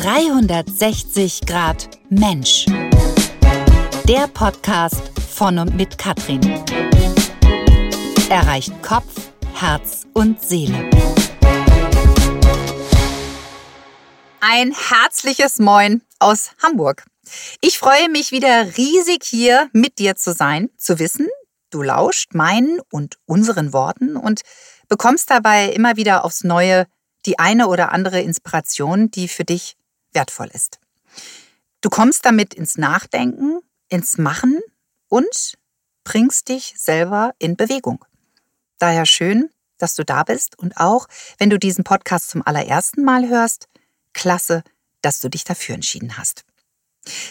360 Grad Mensch. Der Podcast von und mit Katrin. Erreicht Kopf, Herz und Seele. Ein herzliches Moin aus Hamburg. Ich freue mich wieder riesig hier mit dir zu sein, zu wissen, du lauscht meinen und unseren Worten und bekommst dabei immer wieder aufs Neue die eine oder andere Inspiration, die für dich wertvoll ist. Du kommst damit ins Nachdenken, ins Machen und bringst dich selber in Bewegung. Daher schön, dass du da bist und auch, wenn du diesen Podcast zum allerersten Mal hörst, klasse, dass du dich dafür entschieden hast.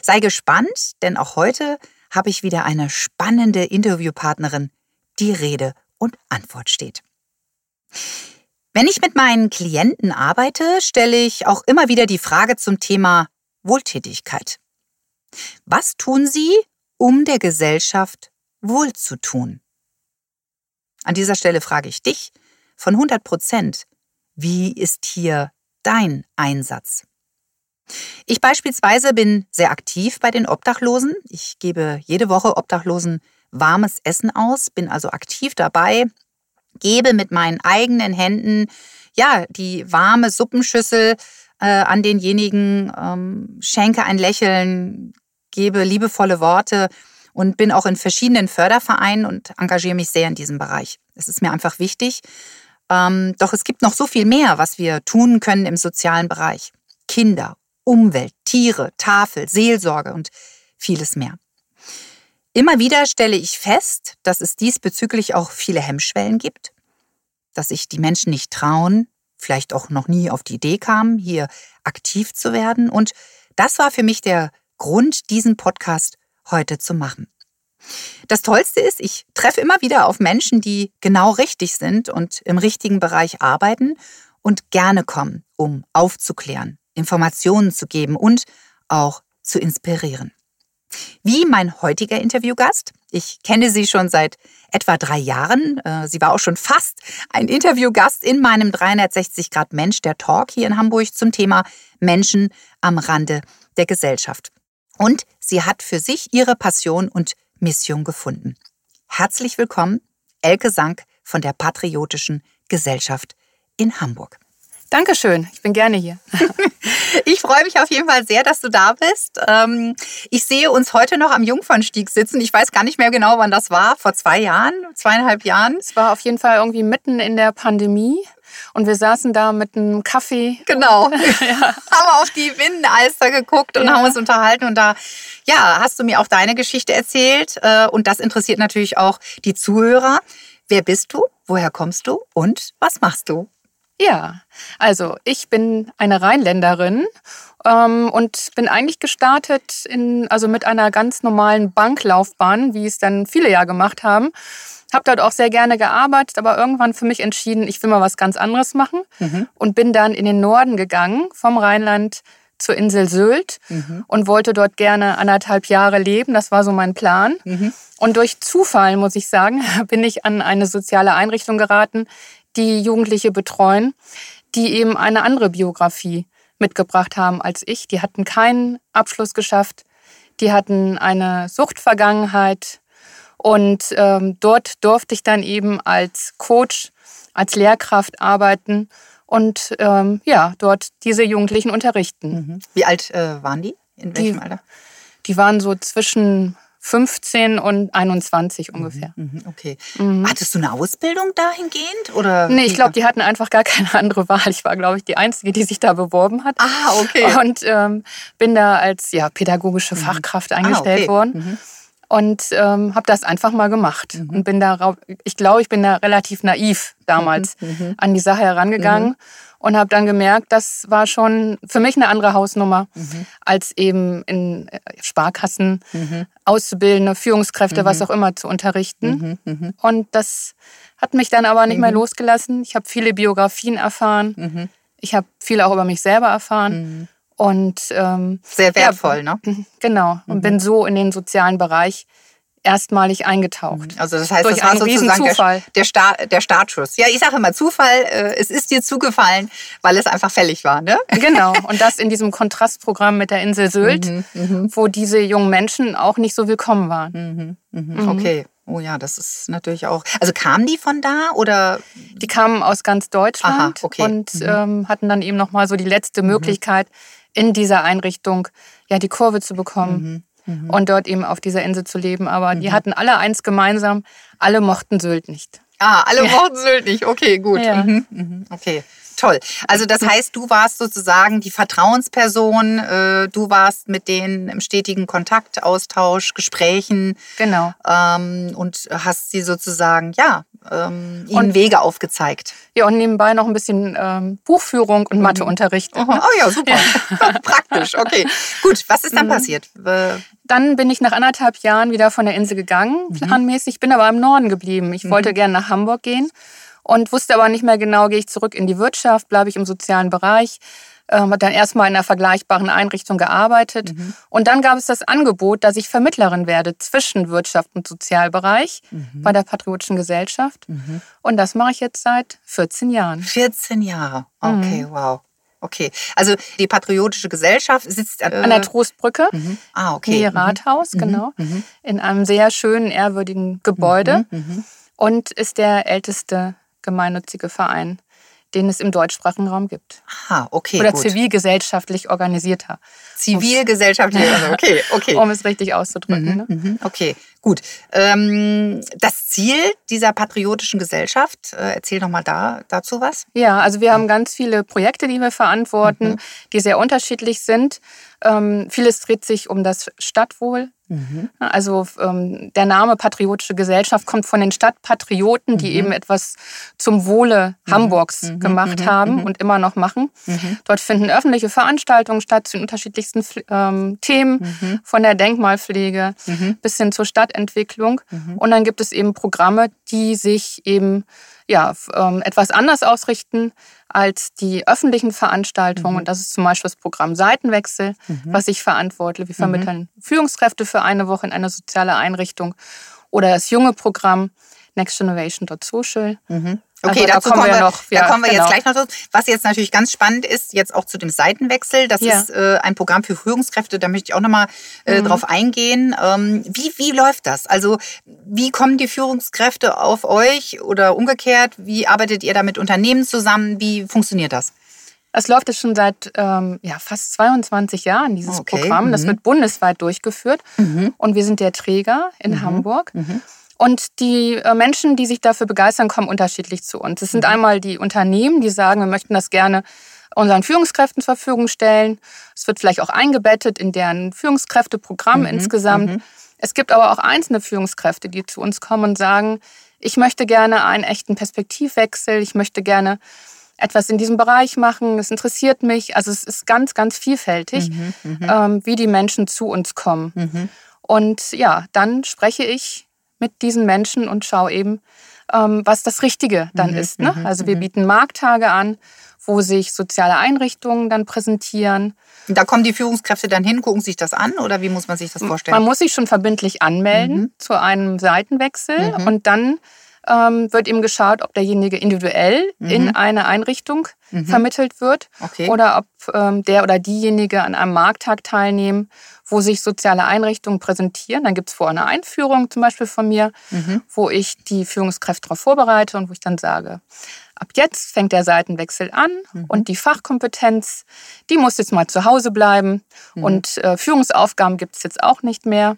Sei gespannt, denn auch heute habe ich wieder eine spannende Interviewpartnerin, die Rede und Antwort steht. Wenn ich mit meinen Klienten arbeite, stelle ich auch immer wieder die Frage zum Thema Wohltätigkeit. Was tun Sie, um der Gesellschaft wohlzutun? An dieser Stelle frage ich dich von 100 Prozent, wie ist hier dein Einsatz? Ich beispielsweise bin sehr aktiv bei den Obdachlosen. Ich gebe jede Woche Obdachlosen warmes Essen aus, bin also aktiv dabei, gebe mit meinen eigenen Händen ja die warme Suppenschüssel äh, an denjenigen, ähm, schenke ein Lächeln, gebe liebevolle Worte und bin auch in verschiedenen Fördervereinen und engagiere mich sehr in diesem Bereich. Es ist mir einfach wichtig. Ähm, doch es gibt noch so viel mehr, was wir tun können im sozialen Bereich. Kinder, Umwelt, Tiere, Tafel, Seelsorge und vieles mehr. Immer wieder stelle ich fest, dass es diesbezüglich auch viele Hemmschwellen gibt, dass sich die Menschen nicht trauen, vielleicht auch noch nie auf die Idee kamen, hier aktiv zu werden. Und das war für mich der Grund, diesen Podcast heute zu machen. Das Tollste ist, ich treffe immer wieder auf Menschen, die genau richtig sind und im richtigen Bereich arbeiten und gerne kommen, um aufzuklären, Informationen zu geben und auch zu inspirieren. Wie mein heutiger Interviewgast. Ich kenne sie schon seit etwa drei Jahren. Äh, sie war auch schon fast ein Interviewgast in meinem 360 Grad Mensch, der Talk hier in Hamburg zum Thema Menschen am Rande der Gesellschaft. Und sie hat für sich ihre Passion und Mission gefunden. Herzlich willkommen, Elke Sank von der Patriotischen Gesellschaft in Hamburg. Dankeschön, ich bin gerne hier. ich freue mich auf jeden Fall sehr, dass du da bist. Ähm, ich sehe uns heute noch am Jungfernstieg sitzen. Ich weiß gar nicht mehr genau, wann das war. Vor zwei Jahren, zweieinhalb Jahren. Es war auf jeden Fall irgendwie mitten in der Pandemie. Und wir saßen da mit einem Kaffee. Genau. ja. Haben auf die Binnenalster geguckt und ja. haben uns unterhalten. Und da, ja, hast du mir auch deine Geschichte erzählt. Äh, und das interessiert natürlich auch die Zuhörer. Wer bist du? Woher kommst du? Und was machst du? Ja, also ich bin eine Rheinländerin ähm, und bin eigentlich gestartet in, also mit einer ganz normalen Banklaufbahn, wie es dann viele ja gemacht haben. Habe dort auch sehr gerne gearbeitet, aber irgendwann für mich entschieden, ich will mal was ganz anderes machen mhm. und bin dann in den Norden gegangen, vom Rheinland zur Insel Sylt mhm. und wollte dort gerne anderthalb Jahre leben. Das war so mein Plan. Mhm. Und durch Zufall, muss ich sagen, bin ich an eine soziale Einrichtung geraten, die Jugendliche betreuen, die eben eine andere Biografie mitgebracht haben als ich. Die hatten keinen Abschluss geschafft, die hatten eine Suchtvergangenheit und ähm, dort durfte ich dann eben als Coach, als Lehrkraft arbeiten und ähm, ja, dort diese Jugendlichen unterrichten. Mhm. Wie alt äh, waren die? In welchem die, Alter? Die waren so zwischen 15 und 21 ungefähr. Mhm, mhm, okay. Mhm. Hattest du eine Ausbildung dahingehend? Oder nee, ich glaube, die hatten einfach gar keine andere Wahl. Ich war, glaube ich, die Einzige, die sich da beworben hat. Ah, okay. Und ähm, bin da als ja, pädagogische mhm. Fachkraft eingestellt ah, okay. worden. Mhm. Und ähm, habe das einfach mal gemacht. Mhm. Und bin da, ich glaube, ich bin da relativ naiv damals an die Sache herangegangen und habe dann gemerkt, das war schon für mich eine andere Hausnummer mhm. als eben in äh, Sparkassen, mhm. Auszubildende, Führungskräfte, mhm. was auch immer zu unterrichten. Mhm, mhm. Und das hat mich dann aber nicht mehr mhm. losgelassen. Ich habe viele Biografien erfahren. Ich habe viel auch über mich selber erfahren. Und ähm, sehr wertvoll, ja, ne? Genau. Und bin so in den sozialen Bereich erstmalig eingetaucht. Also das heißt, Durch das war sozusagen der, der, Start, der Startschuss. Ja, ich sage immer Zufall, äh, es ist dir zugefallen, weil es einfach fällig war, ne? Genau. Und das in diesem Kontrastprogramm mit der Insel Sylt, Mhm, wo diese jungen Menschen auch nicht so willkommen waren. Mhm. Okay. Oh ja, das ist natürlich auch. Also kamen die von da oder? Die kamen aus ganz Deutschland Aha, okay. und ähm, hatten dann eben nochmal so die letzte Möglichkeit, in dieser Einrichtung ja die Kurve zu bekommen und dort eben auf dieser Insel zu leben. Aber die hatten alle eins gemeinsam, alle mochten Sylt nicht. Ah, alle mochten Sylt nicht. Okay, gut. Ja. Mhm, mhm, okay. Toll. Also das heißt, du warst sozusagen die Vertrauensperson, äh, du warst mit denen im stetigen Kontakt, Austausch, Gesprächen Genau. ähm, und hast sie sozusagen, ja, ähm, ihnen Und- Wege aufgezeigt. Ja, und nebenbei noch ein bisschen ähm, Buchführung und Matheunterricht. Oh ja, super. Praktisch, okay. Gut, was ist Mhm. dann passiert? Äh, Dann bin ich nach anderthalb Jahren wieder von der Insel gegangen, planmäßig, bin aber im Norden geblieben. Ich wollte gerne nach Hamburg gehen und wusste aber nicht mehr genau, gehe ich zurück in die Wirtschaft, bleibe ich im sozialen Bereich. Ähm, habe dann erstmal in einer vergleichbaren Einrichtung gearbeitet. Und dann gab es das Angebot, dass ich Vermittlerin werde zwischen Wirtschaft und Sozialbereich bei der Patriotischen Gesellschaft. Und das mache ich jetzt seit 14 Jahren. 14 Jahre. Okay, wow. Okay. Also die Patriotische Gesellschaft sitzt äh, An der Trostbrücke. Ah, okay. Nähe Rathaus, genau. In einem sehr schönen, ehrwürdigen Gebäude. Und ist der älteste gemeinnützige Verein, den es im deutschsprachigen Raum gibt. Ah, okay. Oder gut. zivilgesellschaftlich organisierter, Zivilgesellschaftlich. Also okay, okay. um es richtig auszudrücken. Ne? Mhm, Okay, gut. Ähm, das Ziel dieser patriotischen Gesellschaft, äh, erzähl noch mal da, dazu was. Ja, also wir haben ganz viele Projekte, die wir verantworten, die sehr unterschiedlich sind. Ähm, vieles dreht sich um das Stadtwohl. Also ähm, der Name Patriotische Gesellschaft kommt von den Stadtpatrioten, die eben etwas zum Wohle Hamburgs gemacht haben und immer noch machen. Dort finden öffentliche Veranstaltungen statt zu den unterschiedlichsten ähm, Themen, von der Denkmalpflege bis hin zur Stadtentwicklung. Und dann gibt es eben Programme, die sich eben ja, ähm, etwas anders ausrichten als die öffentlichen Veranstaltungen. Und das ist zum Beispiel das Programm Seitenwechsel, was ich verantworte. Wir vermitteln Führungskräfte für eine Woche in eine soziale Einrichtung. Oder das junge Programm Next Generation Social. Okay, Also da dazu kommen kommen wir wir, noch, da ja, kommen wir genau. jetzt gleich noch dazu. Was jetzt natürlich ganz spannend ist, jetzt auch zu dem Seitenwechsel, das Ja. ist äh, ein Programm für Führungskräfte, da möchte ich auch nochmal äh, Mhm. drauf eingehen. Ähm, wie, wie läuft das? Also wie kommen die Führungskräfte auf euch oder umgekehrt? Wie arbeitet ihr da mit Unternehmen zusammen? Wie funktioniert das? Es läuft jetzt schon seit ähm, ja, fast 22 Jahren, dieses Okay, Programm. Das mhm. wird bundesweit durchgeführt. Und wir sind der Träger in Mhm. Hamburg. Und die äh, Menschen, die sich dafür begeistern, kommen unterschiedlich zu uns. Es sind Mhm. einmal die Unternehmen, die sagen, wir möchten das gerne unseren Führungskräften zur Verfügung stellen. Es wird vielleicht auch eingebettet in deren Führungskräfteprogramm Mhm, insgesamt. Es gibt aber auch einzelne Führungskräfte, die zu uns kommen und sagen, ich möchte gerne einen echten Perspektivwechsel, ich möchte gerne etwas in diesem Bereich machen, es interessiert mich. Also es ist ganz, ganz vielfältig, ähm, wie die Menschen zu uns kommen. Und ja, dann spreche ich mit diesen Menschen und schaue eben, ähm, was das Richtige dann ist. Ne? Also wir bieten Markttage an, wo sich soziale Einrichtungen dann präsentieren. Da kommen die Führungskräfte dann hin, gucken sich das an oder wie muss man sich das vorstellen? Man muss sich schon verbindlich anmelden zu einem Seitenwechsel und dann ähm, wird eben geschaut, ob derjenige individuell in eine Einrichtung vermittelt wird Okay. oder ob ähm, der oder diejenige an einem Markttag teilnehmen, wo sich soziale Einrichtungen präsentieren. Dann gibt es vorher eine Einführung zum Beispiel von mir, wo ich die Führungskräfte darauf vorbereite und wo ich dann sage, ab jetzt fängt der Seitenwechsel an und die Fachkompetenz, die muss jetzt mal zu Hause bleiben und äh, Führungsaufgaben gibt es jetzt auch nicht mehr.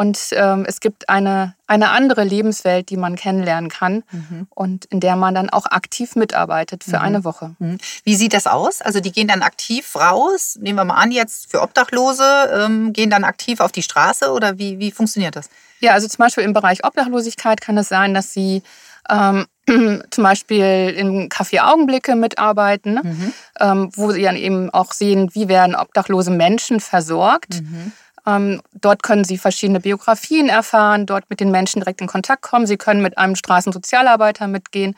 Und ähm, es gibt eine, eine andere Lebenswelt, die man kennenlernen kann und in der man dann auch aktiv mitarbeitet für eine Woche. Mhm. Wie sieht das aus? Also die gehen dann aktiv raus, nehmen wir mal an jetzt für Obdachlose, ähm, gehen dann aktiv auf die Straße oder wie, wie funktioniert das? Ja, also zum Beispiel im Bereich Obdachlosigkeit kann es sein, dass Sie ähm, zum Beispiel im Café Augenblicke mitarbeiten, ne? ähm, wo Sie dann eben auch sehen, wie werden obdachlose Menschen versorgt. Ähm, dort können Sie verschiedene Biografien erfahren, dort mit den Menschen direkt in Kontakt kommen. Sie können mit einem Straßensozialarbeiter mitgehen.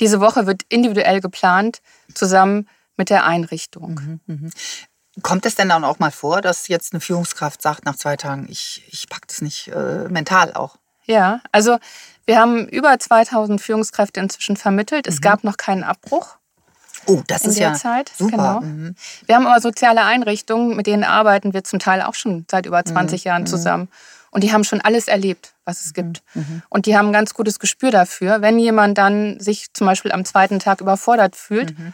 Diese Woche wird individuell geplant, zusammen mit der Einrichtung. Kommt es denn dann auch mal vor, dass jetzt eine Führungskraft sagt nach zwei Tagen, ich, ich packe das nicht äh, mental auch? Ja, also wir haben über 2000 Führungskräfte inzwischen vermittelt. Es mhm. gab noch keinen Abbruch. Oh, das in ist der ja Zeit. super. Genau. Mhm. Wir haben aber soziale Einrichtungen, mit denen arbeiten wir zum Teil auch schon seit über 20 Mhm. Jahren zusammen. Und die haben schon alles erlebt, was es gibt. Mhm. Und die haben ein ganz gutes Gespür dafür. Wenn jemand dann sich zum Beispiel am zweiten Tag überfordert fühlt, Mhm.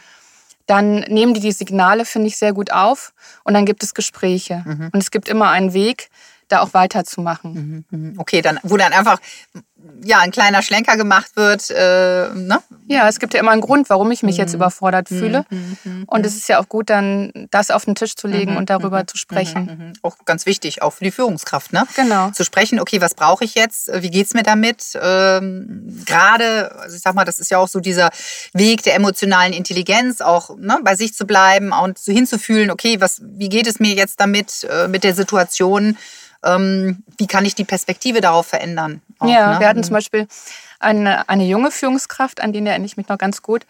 dann nehmen die die Signale, finde ich, sehr gut auf. Und dann gibt es Gespräche. Mhm. Und es gibt immer einen Weg, da auch weiterzumachen. Mhm. Okay, dann, wo dann einfach ja, ein kleiner Schlenker gemacht wird, äh, ne? Ja, es gibt ja immer einen Grund, warum ich mich Mhm. jetzt überfordert fühle. Und es ist ja auch gut, dann das auf den Tisch zu legen und darüber zu sprechen. Mhm. Auch ganz wichtig, auch für die Führungskraft, ne? Genau. Zu sprechen, okay, was brauche ich jetzt? Wie geht's mir damit? Ähm, Gerade, also ich sag mal, das ist ja auch so dieser Weg der emotionalen Intelligenz, auch ne, bei sich zu bleiben und so hinzufühlen, okay, was, wie geht es mir jetzt damit, äh, mit der Situation? Ähm, wie kann ich die Perspektive darauf verändern? Auch, ja, ne? wir hatten zum Beispiel eine, eine junge Führungskraft, an den erinnere ich mich noch ganz gut.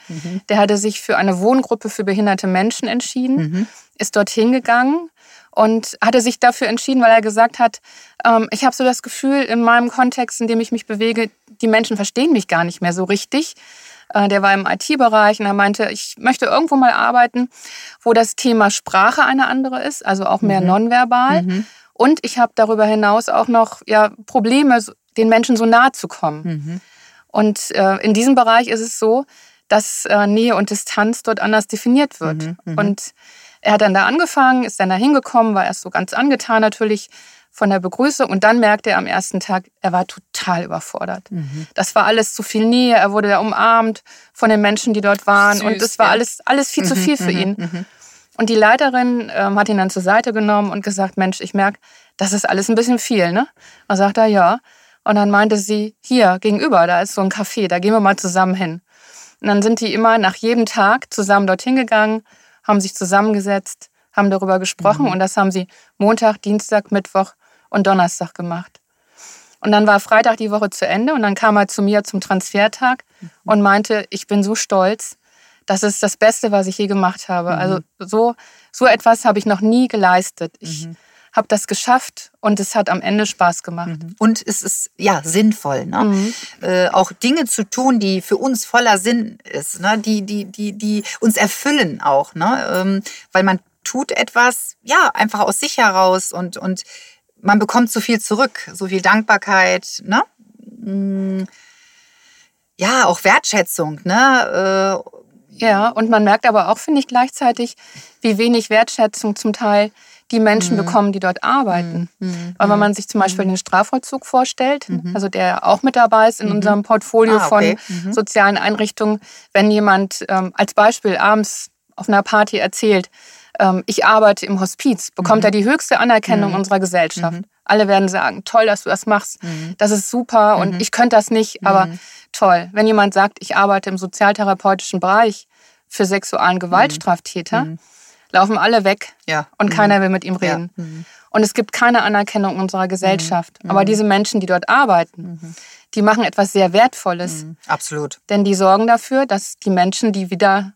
Der hatte sich für eine Wohngruppe für behinderte Menschen entschieden, ist dorthin gegangen und hatte sich dafür entschieden, weil er gesagt hat, ähm, ich habe so das Gefühl, in meinem Kontext, in dem ich mich bewege, die Menschen verstehen mich gar nicht mehr so richtig. Äh, Der war im IT-Bereich und er meinte, ich möchte irgendwo mal arbeiten, wo das Thema Sprache eine andere ist, also auch mehr nonverbal. Und ich habe darüber hinaus auch noch ja, Probleme, den Menschen so nahe zu kommen. Mhm. Und äh, in diesem Bereich ist es so, dass äh, Nähe und Distanz dort anders definiert wird. Mhm, Und er hat dann da angefangen, ist dann da hingekommen, war erst so ganz angetan natürlich von der Begrüßung und dann merkte er am ersten Tag, er war total überfordert. Mhm. Das war alles zu viel Nähe, er wurde da umarmt von den Menschen, die dort waren Süß, und es war ja. alles, alles viel zu Mhm, viel für mhm, ihn. mhm. Und die Leiterin ähm, hat ihn dann zur Seite genommen und gesagt, Mensch, ich merke, das ist alles ein bisschen viel, ne? Und sagt er, ja. Und dann meinte sie, hier gegenüber, da ist so ein Café, da gehen wir mal zusammen hin. Und dann sind die immer nach jedem Tag zusammen dorthin gegangen, haben sich zusammengesetzt, haben darüber gesprochen und das haben sie Montag, Dienstag, Mittwoch und Donnerstag gemacht. Und dann war Freitag die Woche zu Ende und dann kam er zu mir zum Transfertag und meinte, ich bin so stolz, das ist das Beste, was ich je gemacht habe. Also so, so etwas habe ich noch nie geleistet. Ich habe das geschafft und es hat am Ende Spaß gemacht. Und es ist ja sinnvoll, ne? Mhm. Äh, auch Dinge zu tun, die für uns voller Sinn ist, ne? die, die, die, die uns erfüllen auch, ne? Ähm, weil man tut etwas, ja, einfach aus sich heraus und, und man bekommt so viel zurück, so viel Dankbarkeit, ne? Mm, Ja, auch Wertschätzung, ne? Äh, Ja, und man merkt aber auch, finde ich, gleichzeitig, wie wenig Wertschätzung zum Teil die Menschen bekommen, die dort arbeiten. Weil wenn man sich zum Beispiel den Strafvollzug vorstellt, also der auch mit dabei ist in unserem Portfolio Ah, okay. von sozialen Einrichtungen, wenn jemand ähm, als Beispiel abends auf einer Party erzählt, ähm, ich arbeite im Hospiz, bekommt er die höchste Anerkennung unserer Gesellschaft. Alle werden sagen, toll, dass du das machst, das ist super und ich könnte das nicht, aber toll. Wenn jemand sagt, ich arbeite im sozialtherapeutischen Bereich für sexualen Gewaltstraftäter, laufen alle weg Ja. und keiner will mit ihm Ja. reden. Und es gibt keine Anerkennung unserer Gesellschaft. Aber diese Menschen, die dort arbeiten, die machen etwas sehr Wertvolles. Absolut. Denn die sorgen dafür, dass die Menschen, die wieder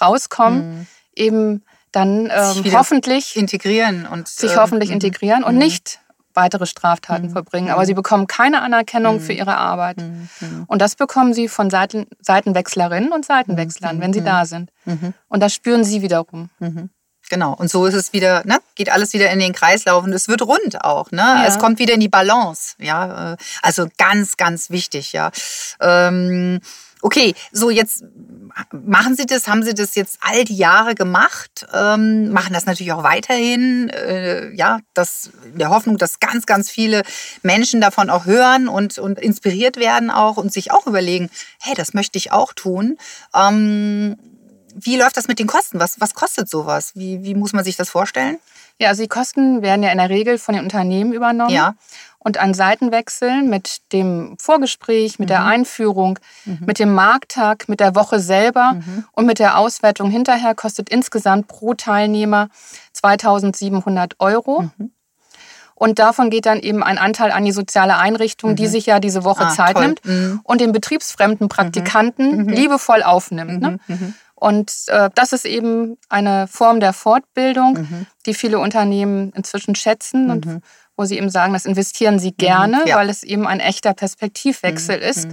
rauskommen, eben dann ähm, hoffentlich Integrieren und sich ähm, hoffentlich integrieren und nicht weitere Straftaten verbringen. Aber sie bekommen keine Anerkennung für ihre Arbeit. Und das bekommen sie von Seiten, Seitenwechslerinnen und Seitenwechslern, wenn sie da sind. Und das spüren sie wiederum. Genau, und so ist es wieder, ne? geht alles wieder in den Kreislauf und es wird rund auch. Ne? Es kommt wieder in die Balance. Ja? äh, Also ganz, ganz wichtig. Ja? Ähm, okay, so jetzt machen Sie das, haben Sie das jetzt all die Jahre gemacht, ähm, machen das natürlich auch weiterhin. Äh, ja, das, in der Hoffnung, dass ganz, ganz viele Menschen davon auch hören und, und inspiriert werden auch und sich auch überlegen, hey, das möchte ich auch tun. Ähm, wie läuft das mit den Kosten? Was, was kostet sowas? Wie, wie muss man sich das vorstellen? Ja, also die Kosten werden ja in der Regel von den Unternehmen übernommen. Ja. Und ein Seitenwechsel mit dem Vorgespräch, mit der Einführung, mit dem Markttag, mit der Woche selber und mit der Auswertung hinterher kostet insgesamt pro Teilnehmer 2700 Euro. Und davon geht dann eben ein Anteil an die soziale Einrichtung, die sich ja diese Woche Ah, Zeit toll. nimmt Mhm. und den betriebsfremden Praktikanten liebevoll aufnimmt. Ne? Und äh, das ist eben eine Form der Fortbildung, mhm. die viele Unternehmen inzwischen schätzen mhm. und wo sie eben sagen, das investieren sie gerne, ja. weil es eben ein echter Perspektivwechsel ist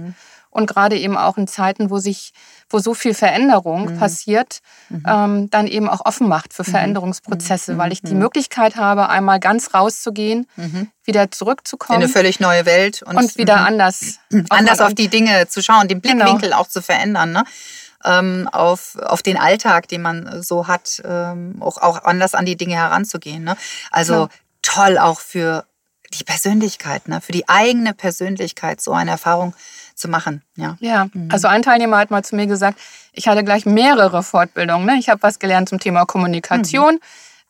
und gerade eben auch in Zeiten, wo sich, wo so viel Veränderung mhm. passiert, mhm. Ähm, dann eben auch offen macht für mhm. Veränderungsprozesse, mhm. weil ich die mhm. Möglichkeit habe, einmal ganz rauszugehen, mhm. wieder zurückzukommen. In eine völlig neue Welt und, und wieder anders. Anders auf die Dinge zu schauen, den genau. Blickwinkel genau. auch zu verändern. Ne? Ähm, auf, auf den Alltag, den man so hat, ähm, auch, auch anders an die Dinge heranzugehen. Ne? Also ja. toll auch für die Persönlichkeit, ne? für die eigene Persönlichkeit so eine Erfahrung zu machen. Ja, ja. Mhm. also ein Teilnehmer hat mal zu mir gesagt, ich hatte gleich mehrere Fortbildungen. Ne? Ich habe was gelernt zum Thema Kommunikation. Mhm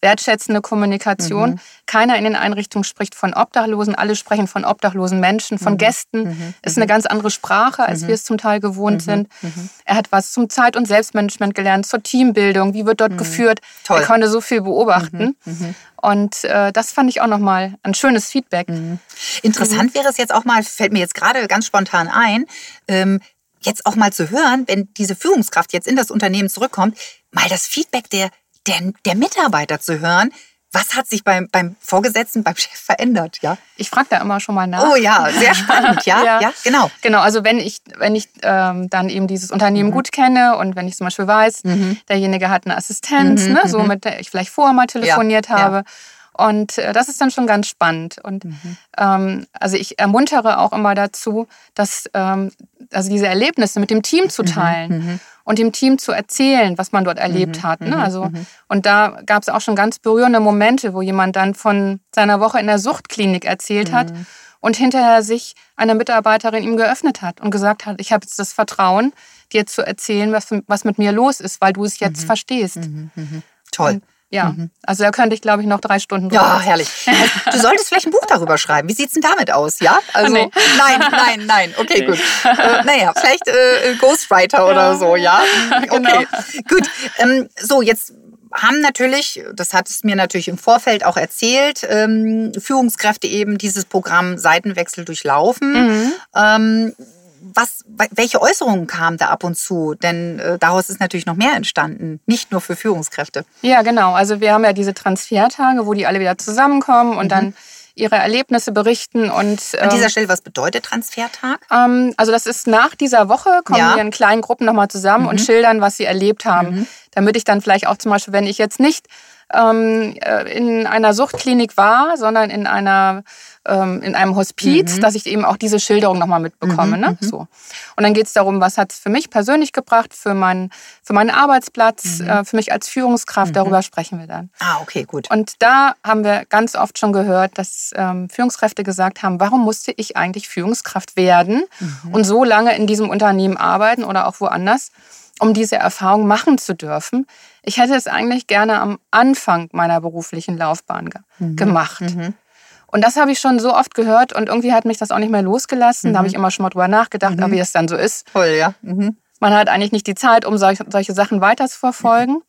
wertschätzende Kommunikation. Mhm. Keiner in den Einrichtungen spricht von Obdachlosen, alle sprechen von obdachlosen Menschen, von mhm. Gästen. Mhm. Ist eine mhm. ganz andere Sprache, als mhm. wir es zum Teil gewohnt mhm. sind. Er hat was zum Zeit- und Selbstmanagement gelernt, zur Teambildung, wie wird dort geführt. Toll. Er konnte so viel beobachten. Und äh, das fand ich auch nochmal ein schönes Feedback. Interessant wäre es jetzt auch mal, fällt mir jetzt gerade ganz spontan ein, ähm, jetzt auch mal zu hören, wenn diese Führungskraft jetzt in das Unternehmen zurückkommt, mal das Feedback der der, der Mitarbeiter zu hören, was hat sich beim, beim Vorgesetzten, beim Chef verändert, ja? Ich frage da immer schon mal nach. Oh ja, sehr spannend, ja, ja, ja, genau. Genau, also wenn ich, wenn ich ähm, dann eben dieses Unternehmen mhm. gut kenne und wenn ich zum Beispiel weiß, mhm. derjenige hat eine Assistenz, mhm, ne, so mhm. mit der ich vielleicht vorher mal telefoniert ja, habe. Und äh, das ist dann schon ganz spannend. Und mhm. ähm, also ich ermuntere auch immer dazu, dass ähm, also diese Erlebnisse mit dem Team zu teilen. Und dem Team zu erzählen, was man dort erlebt mhm. hat. Ne? Mhm, also, mhm. Und da gab es auch schon ganz berührende Momente, wo jemand dann von seiner Woche in der Suchtklinik erzählt hat mhm. und hinterher sich eine Mitarbeiterin ihm geöffnet hat und gesagt hat, ich habe jetzt das Vertrauen, dir zu erzählen, was, was mit mir los ist, weil du es jetzt verstehst. Toll. Und ja, mhm. also da könnte ich, glaube ich, noch drei Stunden drüber. Ja, herrlich. Du solltest vielleicht ein Buch darüber schreiben. Wie sieht es denn damit aus? Ja, also nee. nein, nein, nein. Okay, nee. gut. Äh, naja, vielleicht äh, Ghostwriter ja. oder so, ja. Genau. Okay, genau. gut. Ähm, so, jetzt haben natürlich, das hat es mir natürlich im Vorfeld auch erzählt, ähm, Führungskräfte eben dieses Programm Seitenwechsel durchlaufen. Mhm. Ähm, was, welche Äußerungen kamen da ab und zu? Denn äh, daraus ist natürlich noch mehr entstanden, nicht nur für Führungskräfte. Ja, genau. Also wir haben ja diese Transfertage, wo die alle wieder zusammenkommen und mhm. dann ihre Erlebnisse berichten. Und, ähm, An dieser Stelle, was bedeutet Transfertag? Ähm, also das ist nach dieser Woche, kommen ja. wir in kleinen Gruppen nochmal zusammen mhm. und schildern, was sie erlebt haben. Mhm. Damit ich dann vielleicht auch zum Beispiel, wenn ich jetzt nicht ähm, äh, in einer Suchtklinik war, sondern in einer ähm, in einem Hospiz, mhm. dass ich eben auch diese Schilderung nochmal mitbekomme. Mhm, ne? Mhm. So. Und dann geht es darum, was hat es für mich persönlich gebracht, für, mein, für meinen Arbeitsplatz, mhm. äh, für mich als Führungskraft, mhm. darüber sprechen wir dann. Ah, okay, gut. Und da haben wir ganz oft schon gehört, dass ähm, Führungskräfte gesagt haben, warum musste ich eigentlich Führungskraft werden mhm. und so lange in diesem Unternehmen arbeiten oder auch woanders? Um diese Erfahrung machen zu dürfen. Ich hätte es eigentlich gerne am Anfang meiner beruflichen Laufbahn ge mhm. gemacht. Mhm. Und das habe ich schon so oft gehört und irgendwie hat mich das auch nicht mehr losgelassen. Mhm. Da habe ich immer schon mal drüber nachgedacht, mhm. wie es dann so ist. Voll, ja. Mhm. Man hat eigentlich nicht die Zeit, um solche, solche Sachen weiter zu verfolgen.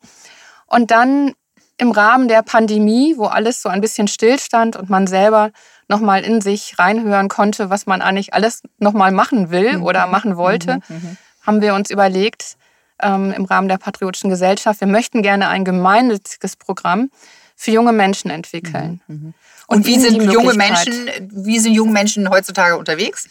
Und dann im Rahmen der Pandemie, wo alles so ein bisschen stillstand und man selber nochmal in sich reinhören konnte, was man eigentlich alles nochmal machen will mhm. oder machen wollte, mhm. haben wir uns überlegt, ähm, im Rahmen der Patriotischen Gesellschaft, wir möchten gerne ein gemeinnütziges Programm für junge Menschen entwickeln. Mhm. mhm. Und, Und wie sind junge Menschen, wie sind junge Menschen heutzutage unterwegs?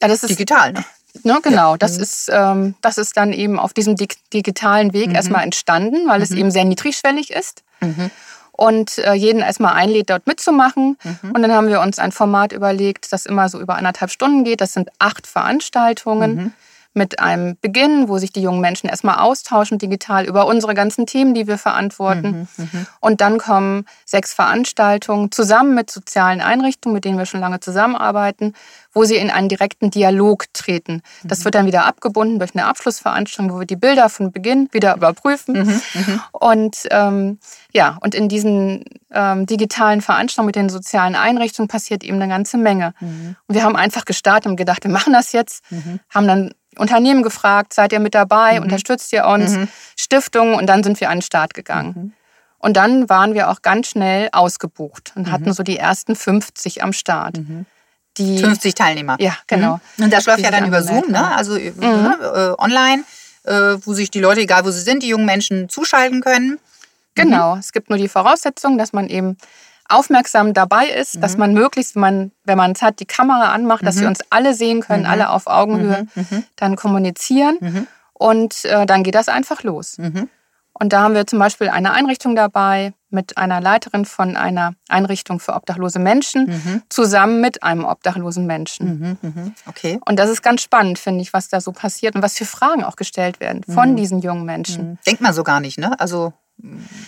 Ja, das ist digital. Ne? Ne, genau, ja. das, mhm. ist, ähm, das ist dann eben auf diesem dig digitalen Weg mhm. erstmal entstanden, weil mhm. es eben sehr niedrigschwellig ist. Mhm. Und äh, jeden erstmal einlädt, dort mitzumachen. Mhm. Und dann haben wir uns ein Format überlegt, das immer so über anderthalb Stunden geht. Das sind acht Veranstaltungen. Mhm mit einem Beginn, wo sich die jungen Menschen erstmal austauschen digital über unsere ganzen Themen, die wir verantworten. Mhm, mhm, und dann kommen sechs Veranstaltungen zusammen mit sozialen Einrichtungen, mit denen wir schon lange zusammenarbeiten, wo sie in einen direkten Dialog treten. Das mhm. wird dann wieder abgebunden durch eine Abschlussveranstaltung, wo wir die Bilder von Beginn wieder überprüfen. Mhm, mhm. und ähm, ja, und in diesen ähm, digitalen Veranstaltungen mit den sozialen Einrichtungen passiert eben eine ganze Menge. Mhm. Und wir haben einfach gestartet und gedacht, wir machen das jetzt, haben dann Unternehmen gefragt, seid ihr mit dabei, mhm. unterstützt ihr uns, mhm. Stiftungen und dann sind wir an den Start gegangen. Mhm. Und dann waren wir auch ganz schnell ausgebubt und hatten mhm. so die ersten 50 am Start. Mhm. Die, 50 Teilnehmer. Ja, genau. Mhm. Und das läuft ja dann über Zoom, ne? also ne? Äh, online. äh, wo sich die Leute, egal wo sie sind, die jungen Menschen zuschalten können. Genau, es gibt nur die Voraussetzung, dass man eben aufmerksam dabei ist, mhm. dass man möglichst, man, wenn man es hat, die Kamera anmacht, mhm. dass wir uns alle sehen können, mhm. alle auf Augenhöhe, mhm. Mhm. dann kommunizieren und äh, dann geht das einfach los. Und da haben wir zum Beispiel eine Einrichtung dabei mit einer Leiterin von einer Einrichtung für obdachlose Menschen mhm. zusammen mit einem obdachlosen Menschen. Mhm, mh. Okay. Und das ist ganz spannend, finde ich, was da so passiert und was für Fragen auch gestellt werden von mhm. diesen jungen Menschen. Denkt man so gar nicht, ne? Also